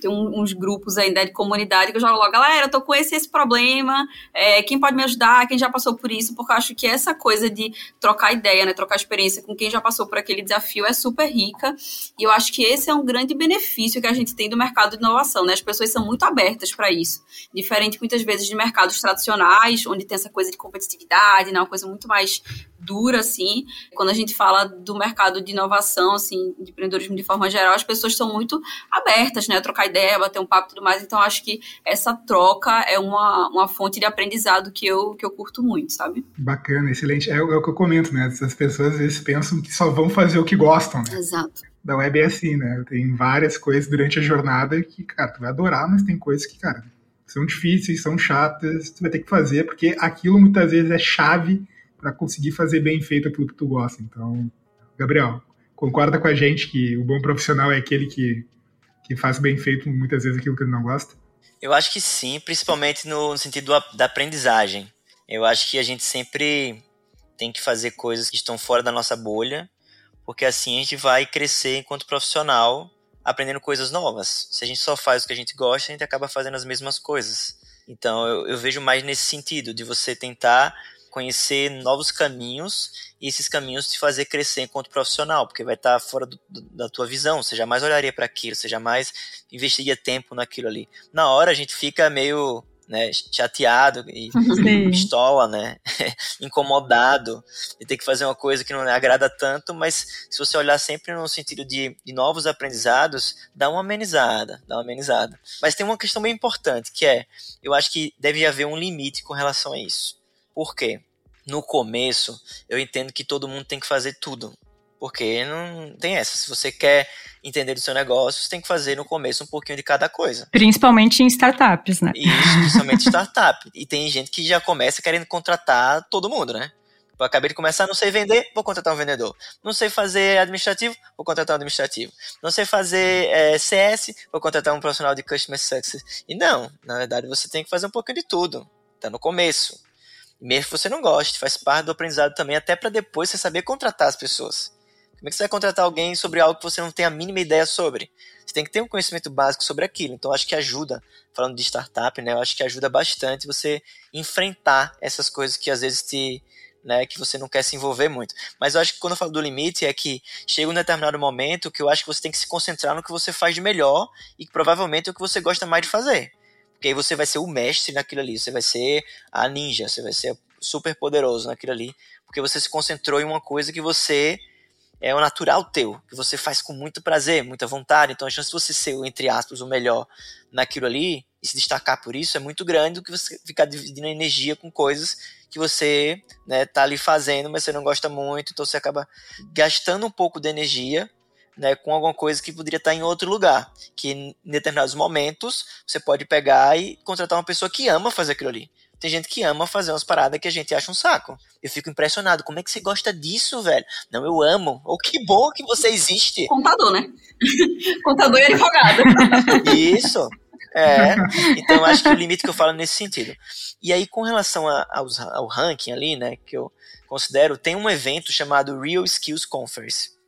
tem uns grupos ainda de comunidade que eu jogo logo, galera, eu tô com esse esse problema, é, quem pode me ajudar, quem já passou por isso, porque eu acho que essa coisa de trocar ideia, né, trocar experiência com quem já passou por aquele desafio é super rica, e eu acho que esse é um grande benefício que a gente tem do mercado de inovação, né, as pessoas são muito abertas para isso, diferente muitas vezes de mercados tradicionais, onde tem essa coisa de competitividade, né, uma coisa muito mais dura, assim. Quando a gente fala do mercado de inovação, assim, de empreendedorismo de forma geral, as pessoas estão muito abertas, né, a trocar ideia, bater um papo e tudo mais. Então, acho que essa troca é uma, uma fonte de aprendizado que eu, que eu curto muito, sabe? Bacana, excelente. É, é o que eu comento, né? As pessoas às vezes pensam que só vão fazer o que gostam, né? Exato. Da web é assim, né? Tem várias coisas durante a jornada que, cara, tu vai adorar, mas tem coisas que, cara, são difíceis, são chatas, tu vai ter que fazer, porque aquilo muitas vezes é chave para conseguir fazer bem feito aquilo que tu gosta. Então, Gabriel, concorda com a gente que o bom profissional é aquele que, que faz bem feito muitas vezes aquilo que ele não gosta? Eu acho que sim, principalmente no, sentido da aprendizagem. Eu acho que a gente sempre tem que fazer coisas que estão fora da nossa bolha, porque assim a gente vai crescer enquanto profissional, aprendendo coisas novas. Se a gente só faz o que a gente gosta, a gente acaba fazendo as mesmas coisas. Então eu, eu vejo mais nesse sentido, de você tentar conhecer novos caminhos e esses caminhos te fazer crescer enquanto profissional, porque vai estar fora do, do, da tua visão, você jamais olharia para aquilo, você jamais investiria tempo naquilo ali. Na hora a gente fica meio né, chateado e Sim. pistola, né, incomodado de ter que fazer uma coisa que não agrada tanto, mas se você olhar sempre no sentido de, de novos aprendizados, dá uma amenizada, dá uma amenizada. Mas tem uma questão bem importante, que é, eu acho que deve haver um limite com relação a isso. Por quê? No começo, eu entendo que todo mundo tem que fazer tudo. Porque não tem essa. Se você quer entender do seu negócio, você tem que fazer no começo um pouquinho de cada coisa. Principalmente em startups, né? Isso, principalmente startup. E tem gente que já começa querendo contratar todo mundo, né? Eu acabei de começar, não sei vender, vou contratar um vendedor. Não sei fazer administrativo, vou contratar um administrativo. Não sei fazer é, CS, vou contratar um profissional de Customer Success. E não, na verdade você tem que fazer um pouquinho de tudo. Tá no começo mesmo que você não goste, faz parte do aprendizado também, até para depois você saber contratar as pessoas. Como é que você vai contratar alguém sobre algo que você não tem a mínima ideia sobre? Você tem que ter um conhecimento básico sobre aquilo. Então, acho que ajuda, falando de startup, né? Eu acho que ajuda bastante você enfrentar essas coisas que às vezes te. Né, que você não quer se envolver muito. Mas eu acho que quando eu falo do limite é que chega um determinado momento que eu acho que você tem que se concentrar no que você faz de melhor e que provavelmente é o que você gosta mais de fazer. Porque aí você vai ser o mestre naquilo ali, você vai ser a ninja, você vai ser super poderoso naquilo ali, porque você se concentrou em uma coisa que você é o natural teu, que você faz com muito prazer, muita vontade. Então a chance de você ser, entre aspas, o melhor naquilo ali e se destacar por isso é muito grande do que você ficar dividindo energia com coisas que você né, tá ali fazendo, mas você não gosta muito, então você acaba gastando um pouco de energia né, com alguma coisa que poderia estar em outro lugar. Que em determinados momentos você pode pegar e contratar uma pessoa que ama fazer aquilo ali. Tem gente que ama fazer umas paradas que a gente acha um saco. Eu fico impressionado. Como é que você gosta disso, velho? Não, eu amo. Ou oh, que bom que você existe. Contador, né? Contador e advogado. Isso. É. Então acho que o limite que eu falo é nesse sentido. E aí, com relação a, ao, ao ranking ali, né, que eu considero, tem um evento chamado Real Skills Conference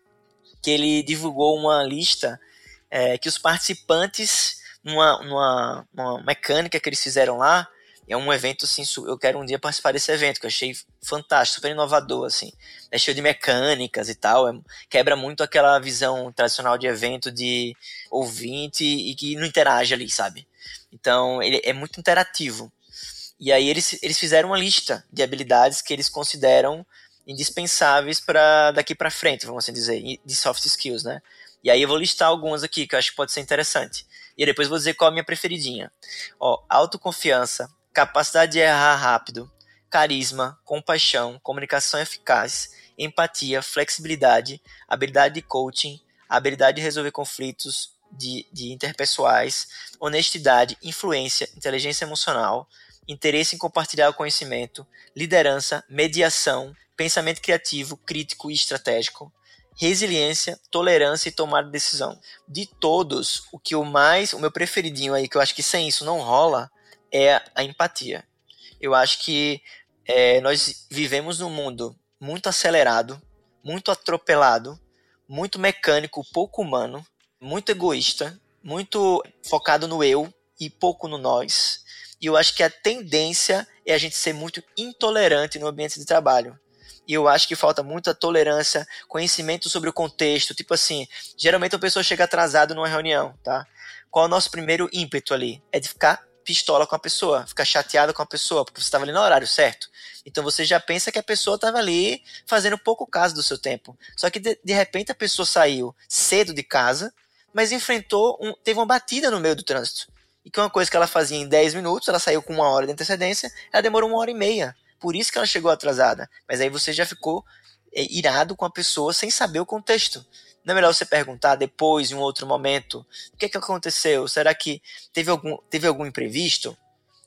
que ele divulgou uma lista é, que os participantes, numa, numa, numa, mecânica que eles fizeram lá, é um evento assim, eu quero um dia participar desse evento, que eu achei fantástico, super inovador, assim. É cheio de mecânicas e tal, é, quebra muito aquela visão tradicional de evento de ouvinte e que não interage ali, sabe? Então, ele é muito interativo. E aí eles, eles fizeram uma lista de habilidades que eles consideram indispensáveis para daqui para frente, vamos assim dizer, de soft skills, né? E aí eu vou listar algumas aqui que eu acho que pode ser interessante. E depois vou dizer qual é a minha preferidinha. Ó, autoconfiança, capacidade de errar rápido, carisma, compaixão, comunicação eficaz, empatia, flexibilidade, habilidade de coaching, habilidade de resolver conflitos de, de interpessoais, honestidade, influência, inteligência emocional, interesse em compartilhar o conhecimento, liderança, mediação, pensamento criativo, crítico e estratégico, resiliência, tolerância e tomada de decisão. De todos, o que o mais, o meu preferidinho aí, que eu acho que sem isso não rola, é a empatia. Eu acho que é, nós vivemos num mundo muito acelerado, muito atropelado, muito mecânico, pouco humano, muito egoísta, muito focado no eu e pouco no nós. E eu acho que a tendência é a gente ser muito intolerante no ambiente de trabalho. E eu acho que falta muita tolerância, conhecimento sobre o contexto. Tipo assim, geralmente a pessoa chega atrasada numa reunião, tá? Qual é o nosso primeiro ímpeto ali? É de ficar pistola com a pessoa, ficar chateado com a pessoa, porque você estava ali no horário certo. Então você já pensa que a pessoa estava ali fazendo pouco caso do seu tempo. Só que de, de repente a pessoa saiu cedo de casa, mas enfrentou, um, teve uma batida no meio do trânsito. E que uma coisa que ela fazia em 10 minutos, ela saiu com uma hora de antecedência, ela demorou uma hora e meia. Por isso que ela chegou atrasada. Mas aí você já ficou é, irado com a pessoa sem saber o contexto. Não é melhor você perguntar depois, em um outro momento, o que, é que aconteceu? Será que teve algum, teve algum imprevisto?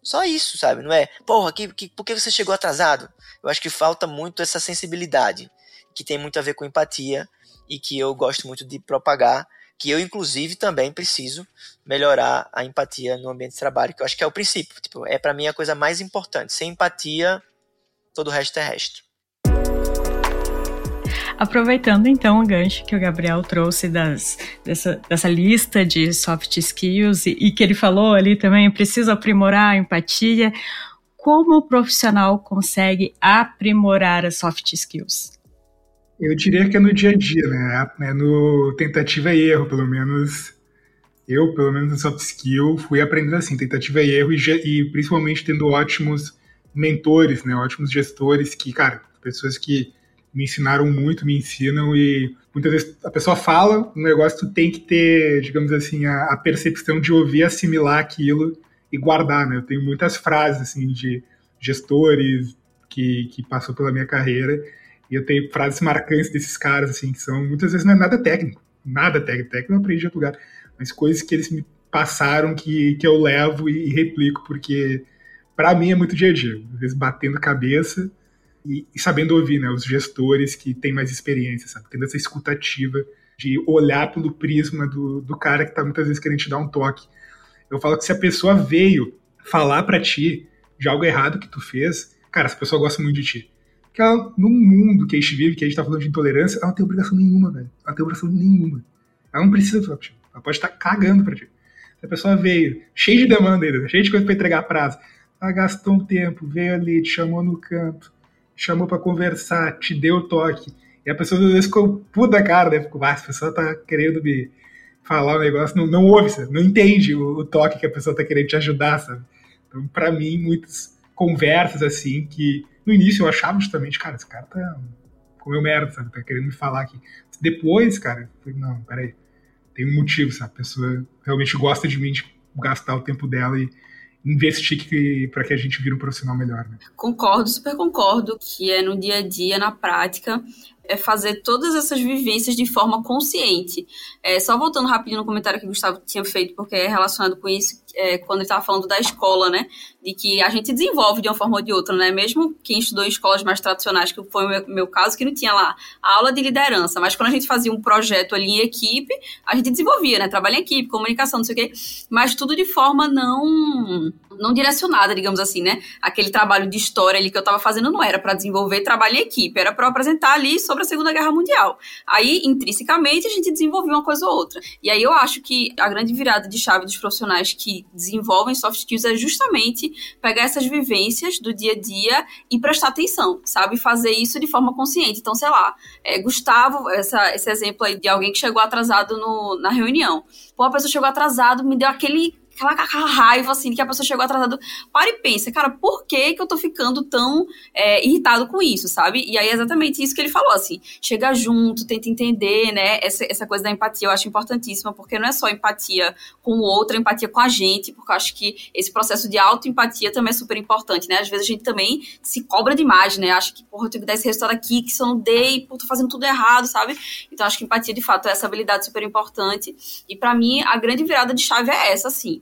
Só isso, sabe? Não é, porra, que, que, por que você chegou atrasado? Eu acho que falta muito essa sensibilidade, que tem muito a ver com empatia e que eu gosto muito de propagar, que eu, inclusive, também preciso melhorar a empatia no ambiente de trabalho, que eu acho que é o princípio. Tipo, é para mim a coisa mais importante. Sem empatia, todo o resto é resto. Aproveitando então o gancho que o Gabriel trouxe das, dessa, dessa lista de soft skills e, e que ele falou ali também, preciso aprimorar a empatia. Como o profissional consegue aprimorar as soft skills? Eu diria que é no dia a dia, né? É no tentativa e erro, pelo menos. Eu, pelo menos no soft skill, fui aprendendo assim, tentativa e erro, e, e principalmente tendo ótimos mentores, né? Ótimos gestores que, cara, pessoas que me ensinaram muito, me ensinam e muitas vezes a pessoa fala um negócio, tu tem que ter, digamos assim, a, a, percepção de ouvir, assimilar aquilo e guardar, né? Eu tenho muitas frases, assim, de gestores que, que passou pela minha carreira e eu tenho frases marcantes desses caras, assim, que são, muitas vezes não é nada técnico, nada técnico, técnico eu aprendi em outro lugar, mas coisas que eles me passaram que, que eu levo e, e replico, porque para mim é muito dia a dia, às vezes batendo cabeça, e, e, sabendo ouvir, né, os gestores que têm mais experiência, sabe, tendo essa escutativa de olhar pelo prisma do, do cara que está muitas vezes querendo te dar um toque. Eu falo que se a pessoa veio falar para ti de algo errado que tu fez, cara, essa pessoa gosta muito de ti. Porque ela, num mundo que a gente vive, que a gente tá falando de intolerância, ela não tem obrigação nenhuma, velho. Ela não tem obrigação nenhuma. Ela não precisa falar pra ti. Ela pode estar tá cagando pra ti. Se a pessoa veio, cheia de demanda ainda, cheia de coisa pra entregar prazo, ela gastou um tempo, veio ali, te chamou no canto, chamou para conversar, te deu o toque. E a pessoa às vezes ficou puta cara, né? Ficou, ah, essa pessoa tá querendo me falar um negócio, não, não ouve, sabe? não entende o, o, toque que a pessoa tá querendo te ajudar, sabe? Então, para mim, muitas conversas assim, que no início eu achava justamente, cara, esse cara tá comeu merda, sabe? Tá querendo me falar aqui. Depois, cara, eu falei, não, peraí, tem um motivo, sabe? A pessoa realmente gosta de mim, de gastar o tempo dela e investir para que a gente vire um profissional melhor. Né? Concordo, super concordo que é no dia a dia, na prática, é fazer todas essas vivências de forma consciente. É, só voltando rapidinho no comentário que o Gustavo tinha feito, porque é relacionado com isso, é, quando ele estava falando da escola, né? De que a gente desenvolve de uma forma ou de outra, né? Mesmo quem estudou em escolas mais tradicionais, que foi o meu, meu caso, que não tinha lá a aula de liderança, mas quando a gente fazia um projeto ali em equipe, a gente desenvolvia, né? Trabalho em equipe, comunicação, não sei o quê, mas tudo de forma não não direcionada, digamos assim, né? Aquele trabalho de história ali que eu estava fazendo não era para desenvolver trabalho em equipe, era para apresentar ali sobre a Segunda Guerra Mundial. Aí, intrinsecamente, a gente desenvolveu uma coisa ou outra. E aí eu acho que a grande virada de chave dos profissionais que desenvolvem soft skills é justamente pegar essas vivências do dia a dia e prestar atenção, sabe? Fazer isso de forma consciente. Então, sei lá, é, Gustavo, essa, esse exemplo aí de alguém que chegou atrasado no, na reunião. Pô, a pessoa chegou atrasado, me deu aquele aquela, aquela raiva, assim, que a pessoa chegou atrasada. Para e pensa, cara, por que que eu tô ficando tão é, irritado com isso, sabe? E aí é exatamente isso que ele falou, assim, chega junto, tenta entender, né? Essa, essa coisa da empatia eu acho importantíssima, porque não é só empatia com o outro, é empatia com a gente, porque eu acho que esse processo de autoempatia também é super importante, né? Às vezes a gente também se cobra demais, né? Acha que, porra, eu tenho que dar esse resultado aqui, que se eu não dei, pô, tô fazendo tudo errado, sabe? Então acho que empatia, de fato, é essa habilidade super importante. E para mim, a grande virada de chave é essa, assim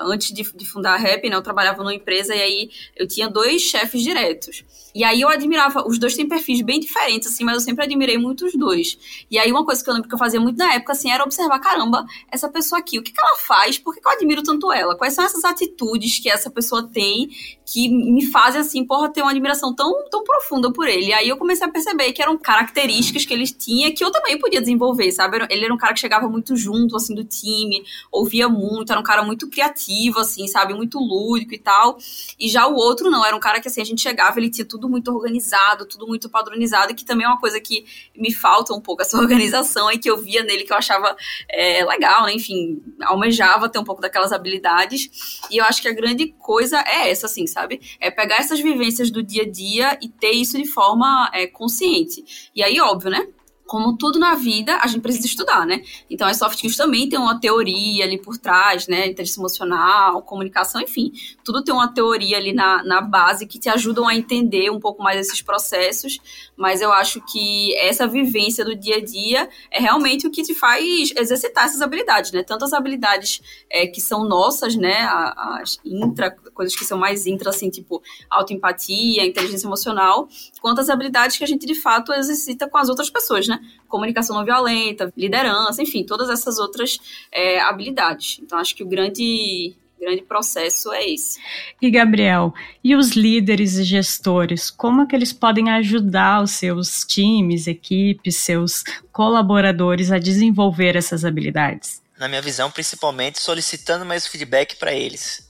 antes de, de fundar a Rap, né, eu trabalhava numa empresa e aí eu tinha dois chefes diretos. E aí eu admirava, os dois têm perfis bem diferentes, assim, mas eu sempre admirei muito os dois. E aí uma coisa que eu lembro que eu fazia muito na época, assim, era observar, caramba, essa pessoa aqui, o que, que ela faz? Por que, que eu admiro tanto ela? Quais são essas atitudes que essa pessoa tem que me fazem, assim, porra, ter uma admiração tão, tão profunda por ele? E aí eu comecei a perceber que eram características que ele tinha que eu também podia desenvolver, sabe? Ele era um cara que chegava muito junto, assim, do time, ouvia muito, era um cara muito criativo, assim, sabe? Muito lúdico e tal. E já o outro não, era um cara que, assim, a gente chegava, ele tinha tudo muito organizado, tudo muito padronizado, que também é uma coisa que me falta um pouco essa organização e que eu via nele que eu achava é, legal, né? Enfim, almejava ter um pouco daquelas habilidades. E eu acho que a grande coisa é essa, assim, sabe? É pegar essas vivências do dia a dia e ter isso de forma é, consciente. E aí, óbvio, né? Como tudo na vida, a gente precisa estudar, né? Então, as soft skills também tem uma teoria ali por trás, né? Inteligência emocional, comunicação, enfim. Tudo tem uma teoria ali na, na base que te ajudam a entender um pouco mais esses processos. Mas eu acho que essa vivência do dia a dia é realmente o que te faz exercitar essas habilidades, né? Tanto as habilidades é, que são nossas, né? As intra, coisas que são mais intra, assim, tipo autoempatia, inteligência emocional, quanto as habilidades que a gente de fato exercita com as outras pessoas, né? Comunicação não violenta, liderança, enfim, todas essas outras é, habilidades. Então, acho que o grande grande processo é esse. E Gabriel, e os líderes e gestores, como é que eles podem ajudar os seus times, equipes, seus colaboradores a desenvolver essas habilidades? Na minha visão, principalmente solicitando mais feedback para eles.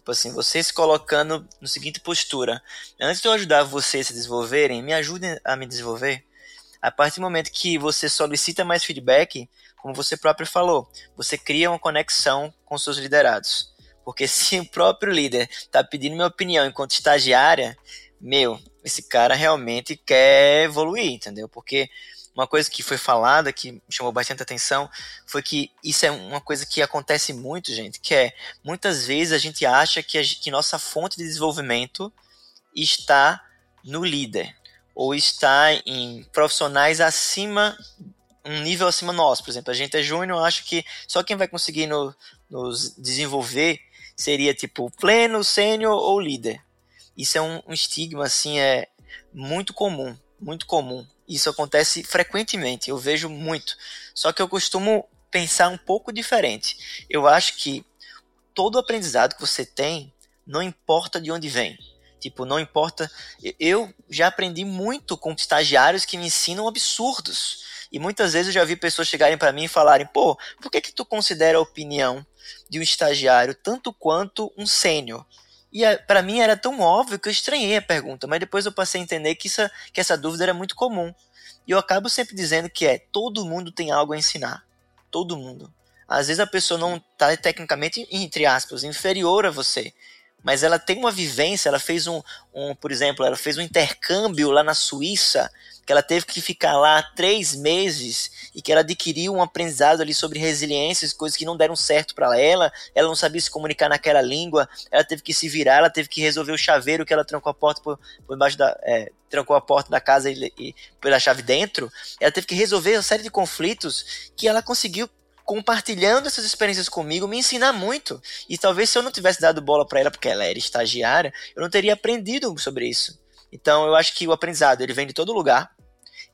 Tipo assim, vocês se colocando no seguinte postura: antes de eu ajudar vocês a se desenvolverem, me ajudem a me desenvolver. A partir do momento que você solicita mais feedback, como você próprio falou, você cria uma conexão com seus liderados. Porque se o próprio líder está pedindo minha opinião enquanto estagiária, meu, esse cara realmente quer evoluir, entendeu? Porque uma coisa que foi falada, que chamou bastante atenção, foi que isso é uma coisa que acontece muito, gente, que é, muitas vezes a gente acha que, a, que nossa fonte de desenvolvimento está no líder, ou está em profissionais acima, um nível acima nosso. Por exemplo, a gente é júnior, acho que só quem vai conseguir no, nos desenvolver seria tipo pleno, sênior ou líder. Isso é um, um estigma assim é muito comum, muito comum. Isso acontece frequentemente, eu vejo muito. Só que eu costumo pensar um pouco diferente. Eu acho que todo aprendizado que você tem, não importa de onde vem. Tipo, não importa. Eu já aprendi muito com estagiários que me ensinam absurdos. E muitas vezes eu já vi pessoas chegarem para mim e falarem: pô, por que, que tu considera a opinião de um estagiário tanto quanto um sênior? E para mim era tão óbvio que eu estranhei a pergunta, mas depois eu passei a entender que, isso, que essa dúvida era muito comum. E eu acabo sempre dizendo que é: todo mundo tem algo a ensinar. Todo mundo. Às vezes a pessoa não está tecnicamente, entre aspas, inferior a você mas ela tem uma vivência, ela fez um, um, por exemplo, ela fez um intercâmbio lá na Suíça, que ela teve que ficar lá três meses e que ela adquiriu um aprendizado ali sobre resiliência, coisas que não deram certo para ela, ela não sabia se comunicar naquela língua, ela teve que se virar, ela teve que resolver o chaveiro que ela trancou a porta por, por baixo da, é, trancou a porta da casa e, e pela chave dentro, ela teve que resolver uma série de conflitos que ela conseguiu compartilhando essas experiências comigo, me ensinar muito. E talvez se eu não tivesse dado bola para ela, porque ela era estagiária, eu não teria aprendido sobre isso. Então eu acho que o aprendizado ele vem de todo lugar.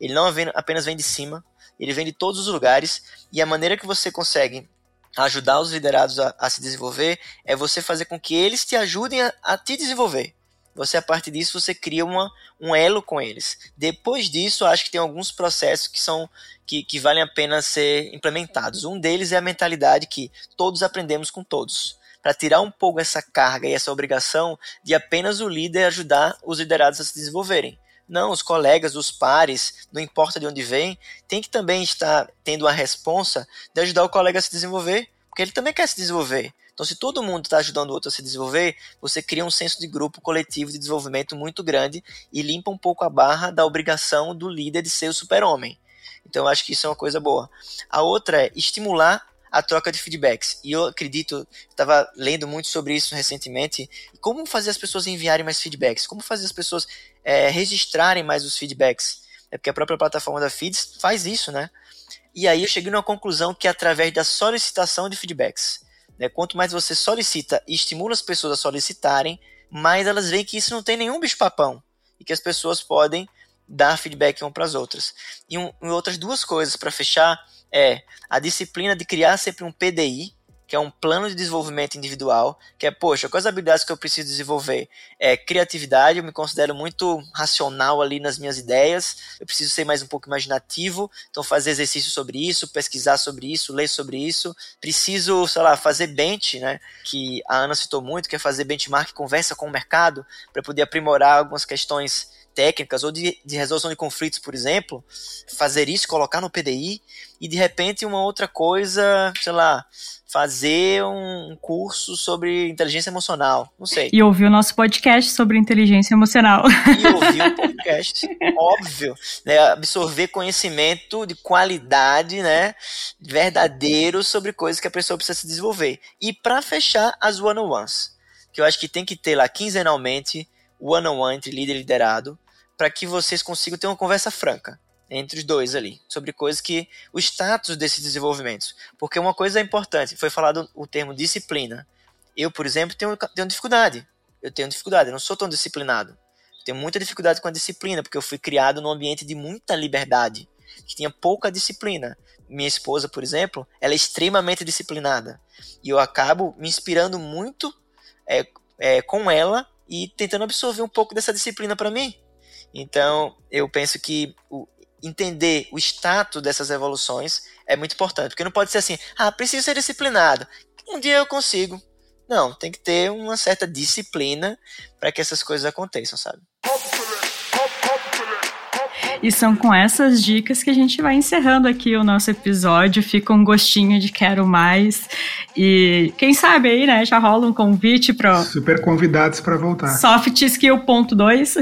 Ele não apenas vem de cima, ele vem de todos os lugares. E a maneira que você consegue ajudar os liderados a, a se desenvolver é você fazer com que eles te ajudem a, a te desenvolver você a partir disso você cria uma, um elo com eles. Depois disso, acho que tem alguns processos que são que, que valem a pena ser implementados. Um deles é a mentalidade que todos aprendemos com todos. Para tirar um pouco essa carga e essa obrigação de apenas o líder ajudar os liderados a se desenvolverem. Não, os colegas, os pares, não importa de onde vem, tem que também estar tendo a responsa de ajudar o colega a se desenvolver, porque ele também quer se desenvolver. Então, se todo mundo está ajudando o outro a se desenvolver, você cria um senso de grupo coletivo de desenvolvimento muito grande e limpa um pouco a barra da obrigação do líder de ser o super-homem. Então, eu acho que isso é uma coisa boa. A outra é estimular a troca de feedbacks. E eu acredito, estava lendo muito sobre isso recentemente, como fazer as pessoas enviarem mais feedbacks, como fazer as pessoas é, registrarem mais os feedbacks. É porque a própria plataforma da Feeds faz isso, né? E aí eu cheguei numa conclusão que é através da solicitação de feedbacks Né? Quanto mais você solicita e estimula as pessoas a solicitarem, mais elas veem que isso não tem nenhum bicho-papão e que as pessoas podem dar feedback uma para as outras. E, um, e outras duas coisas para fechar é a disciplina de criar sempre um PDI, que é um plano de desenvolvimento individual, que é, poxa, quais habilidades que eu preciso desenvolver? É criatividade, eu me considero muito racional ali nas minhas ideias, eu preciso ser mais um pouco imaginativo, então fazer exercício sobre isso, pesquisar sobre isso, ler sobre isso, preciso, sei lá, fazer bench, né, que a Ana citou muito, que é fazer benchmark, conversa com o mercado, para poder aprimorar algumas questões técnicas ou de, de, resolução de conflitos, por exemplo, fazer isso, colocar no PDI e de repente uma outra coisa, sei lá, fazer um curso sobre inteligência emocional, não sei. E ouvir o nosso podcast sobre inteligência emocional. E ouvir o podcast, óbvio, né, absorver conhecimento de qualidade, né, verdadeiro sobre coisas que a pessoa precisa se desenvolver. E para fechar as one-on-ones, que eu acho que tem que ter lá quinzenalmente one-on-one -on -one entre líder e liderado, para que vocês consigam ter uma conversa franca entre os dois ali, sobre coisas que o status desses desenvolvimentos. Porque uma coisa é importante, foi falado o termo disciplina. Eu, por exemplo, tenho, tenho dificuldade. Eu tenho dificuldade, eu não sou tão disciplinado. tenho muita dificuldade com a disciplina, porque eu fui criado num ambiente de muita liberdade, que tinha pouca disciplina. Minha esposa, por exemplo, ela é extremamente disciplinada. E eu acabo me inspirando muito é, é, com ela e tentando absorver um pouco dessa disciplina para mim. Então, eu penso que o, entender o status dessas evoluções é muito importante, porque não pode ser assim, ah, preciso ser disciplinado. Um dia eu consigo. Não, tem que ter uma certa disciplina para que essas coisas aconteçam, sabe? E são com essas dicas que a gente vai encerrando aqui o nosso episódio. Fica um gostinho de quero mais. E quem sabe aí, né, já rola um convite para Super convidados para voltar. Soft Skill ponto 2.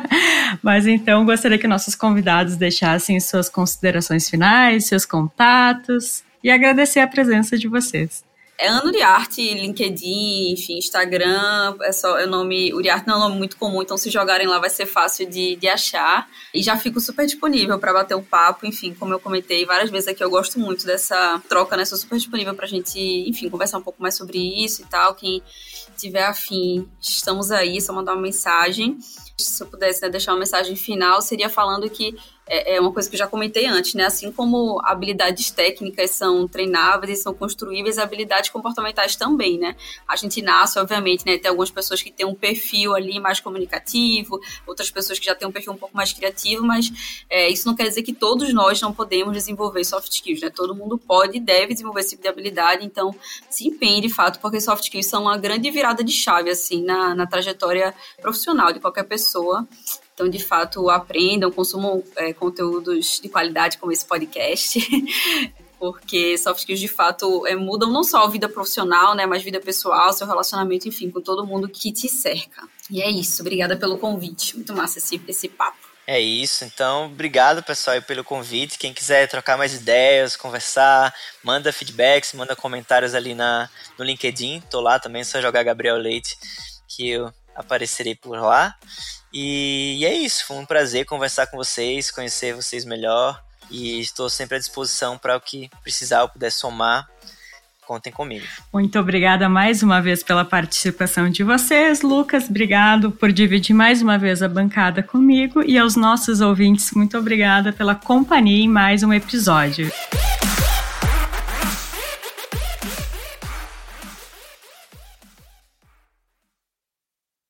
Mas então gostaria que nossos convidados deixassem suas considerações finais, seus contatos e agradecer a presença de vocês. É Ana Uriarte, LinkedIn, enfim, Instagram, é só é o nome, Uriarte não é um nome muito comum, então se jogarem lá vai ser fácil de, de achar. E já fico super disponível para bater um papo, enfim, como eu comentei várias vezes aqui, eu gosto muito dessa troca, né? Sou super disponível pra gente, enfim, conversar um pouco mais sobre isso e tal. Quem tiver afim, estamos aí, só mandar uma mensagem. Se eu pudesse né, deixar uma mensagem final, seria falando que é, é uma coisa que eu já comentei antes, né? Assim como habilidades técnicas são treináveis e são construíveis, habilidades comportamentais também, né? A gente nasce, obviamente, né? Tem algumas pessoas que têm um perfil ali mais comunicativo, outras pessoas que já têm um perfil um pouco mais criativo, mas é, isso não quer dizer que todos nós não podemos desenvolver soft skills, né? Todo mundo pode e deve desenvolver esse tipo de habilidade, então se empenhe de fato, porque soft skills são uma grande virada de chave, assim, na, na trajetória profissional de qualquer pessoa. Então, de fato, aprendam, consumam é, conteúdos de qualidade como esse podcast. porque soft skills de fato é, mudam não só a vida profissional, né, mas vida pessoal, seu relacionamento, enfim, com todo mundo que te cerca. E é isso. Obrigada pelo convite. Muito massa esse, esse papo. É isso, então obrigado pessoal pelo convite. Quem quiser trocar mais ideias, conversar, manda feedbacks, manda comentários ali na, no LinkedIn. Tô lá também, só jogar Gabriel Leite, que eu aparecerei por lá. E, e é isso, foi um prazer conversar com vocês, conhecer vocês melhor. E estou sempre à disposição para o que precisar eu puder somar contem comigo. Muito obrigada mais uma vez pela participação de vocês, Lucas. Obrigado por dividir mais uma vez a bancada comigo e aos nossos ouvintes, muito obrigada pela companhia em mais um episódio.